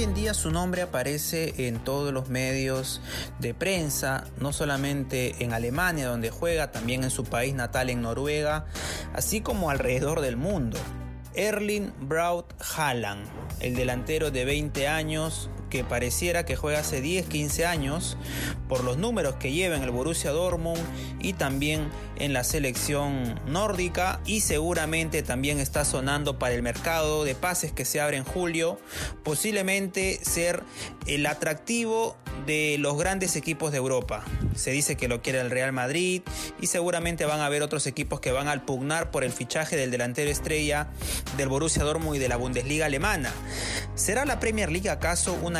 Hoy en día su nombre aparece en todos los medios de prensa, no solamente en Alemania donde juega, también en su país natal en Noruega, así como alrededor del mundo. Erling Braut Haaland, el delantero de 20 años que pareciera que juega hace 10, 15 años por los números que lleva en el Borussia Dortmund y también en la selección nórdica y seguramente también está sonando para el mercado de pases que se abre en julio, posiblemente ser el atractivo de los grandes equipos de Europa. Se dice que lo quiere el Real Madrid y seguramente van a haber otros equipos que van a pugnar por el fichaje del delantero estrella del Borussia Dortmund y de la Bundesliga alemana. ¿Será la Premier League acaso una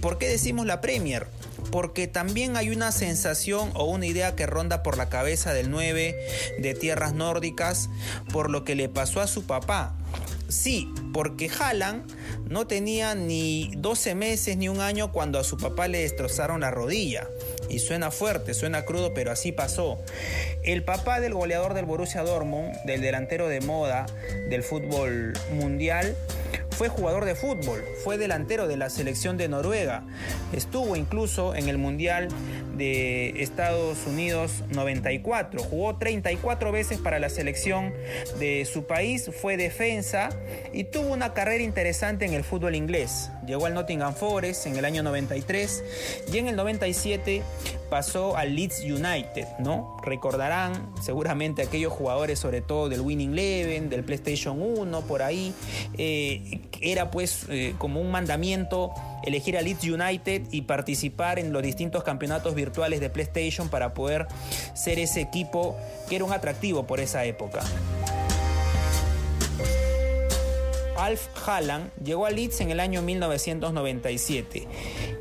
¿Por qué decimos la Premier? porque también hay una sensación o una idea que ronda por la cabeza del 9 de tierras nórdicas por lo que le pasó a su papá. Sí, porque Haaland no tenía ni 12 meses ni un año cuando a su papá le destrozaron la rodilla. Y suena fuerte, suena crudo, pero así pasó. El papá del goleador del Borussia Dortmund, del delantero de moda del fútbol mundial, fue jugador de fútbol, fue delantero de la selección de Noruega, estuvo incluso en el Mundial de Estados Unidos 94, jugó 34 veces para la selección de su país, fue defensa y tuvo una carrera interesante en el fútbol inglés. Llegó al Nottingham Forest en el año 93 y en el 97 pasó al Leeds United, ¿no? Recordarán seguramente aquellos jugadores, sobre todo del Winning Eleven, del PlayStation 1, por ahí. Eh, era pues eh, como un mandamiento elegir a Leeds United y participar en los distintos campeonatos virtuales de PlayStation para poder ser ese equipo que era un atractivo por esa época. Alf Haaland llegó a Leeds en el año 1997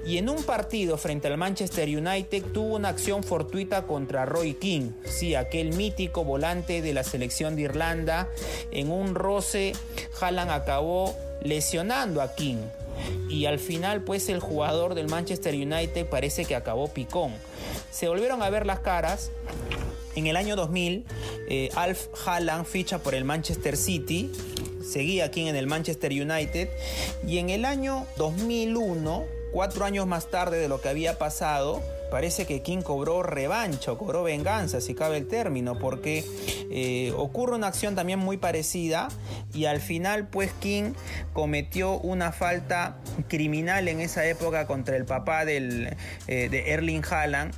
y en un partido frente al Manchester United tuvo una acción fortuita contra Roy King, sí, aquel mítico volante de la selección de Irlanda. En un roce, Haaland acabó lesionando a King. Y al final, pues el jugador del Manchester United parece que acabó picón. Se volvieron a ver las caras. En el año 2000, eh, Alf Haaland ficha por el Manchester City seguía aquí en el Manchester United. Y en el año 2001, cuatro años más tarde de lo que había pasado, parece que King cobró revancha o cobró venganza, si cabe el término, porque eh, ocurre una acción también muy parecida y al final pues King cometió una falta criminal en esa época contra el papá del, eh, de Erling Haaland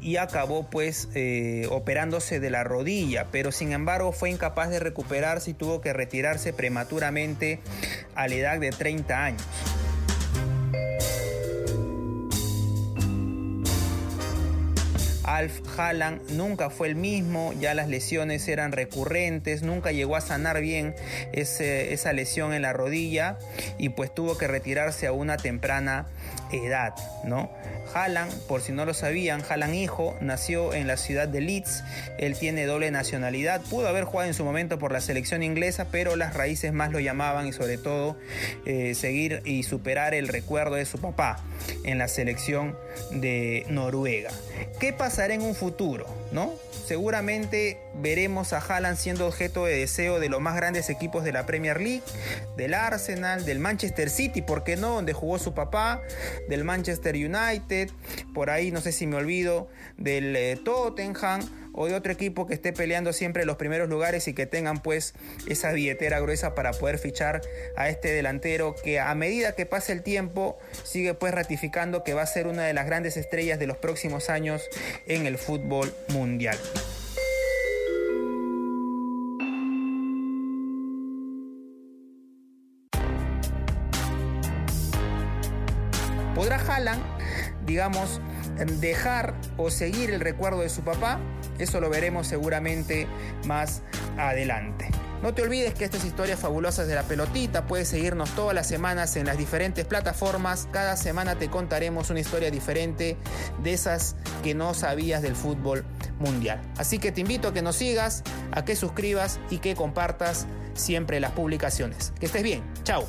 y acabó pues eh, operándose de la rodilla, pero sin embargo fue incapaz de recuperarse y tuvo que retirarse prematuramente a la edad de 30 años. Alf Haaland nunca fue el mismo, ya las lesiones eran recurrentes, nunca llegó a sanar bien esa lesión en la rodilla y pues tuvo que retirarse a una temprana edad, ¿no? Haaland, por si no lo sabían, Haaland hijo nació en la ciudad de Leeds, él tiene doble nacionalidad, pudo haber jugado en su momento por la selección inglesa, pero las raíces más lo llamaban y sobre todo eh, seguir y superar el recuerdo de su papá en la selección de Noruega. ¿Qué pasará en un futuro? ¿No? Seguramente veremos a Haaland siendo objeto de deseo de los más grandes equipos de la Premier League, del Arsenal, del Manchester City, ¿por qué no? Donde jugó su papá, del Manchester United, por ahí no sé si me olvido, del eh, Tottenham o de otro equipo que esté peleando siempre los primeros lugares y que tengan pues esa billetera gruesa para poder fichar a este delantero que a medida que pase el tiempo sigue pues ratificando que va a ser una de las grandes estrellas de los próximos años en el fútbol mundial. ¿Podrá Haaland, digamos, dejar o seguir el recuerdo de su papá? Eso lo veremos seguramente más adelante. No te olvides que estas historias fabulosas de la pelotita puedes seguirnos todas las semanas en las diferentes plataformas. Cada semana te contaremos una historia diferente de esas que no sabías del fútbol mundial. Así que te invito a que nos sigas, a que suscribas y que compartas siempre las publicaciones. Que estés bien. Chao.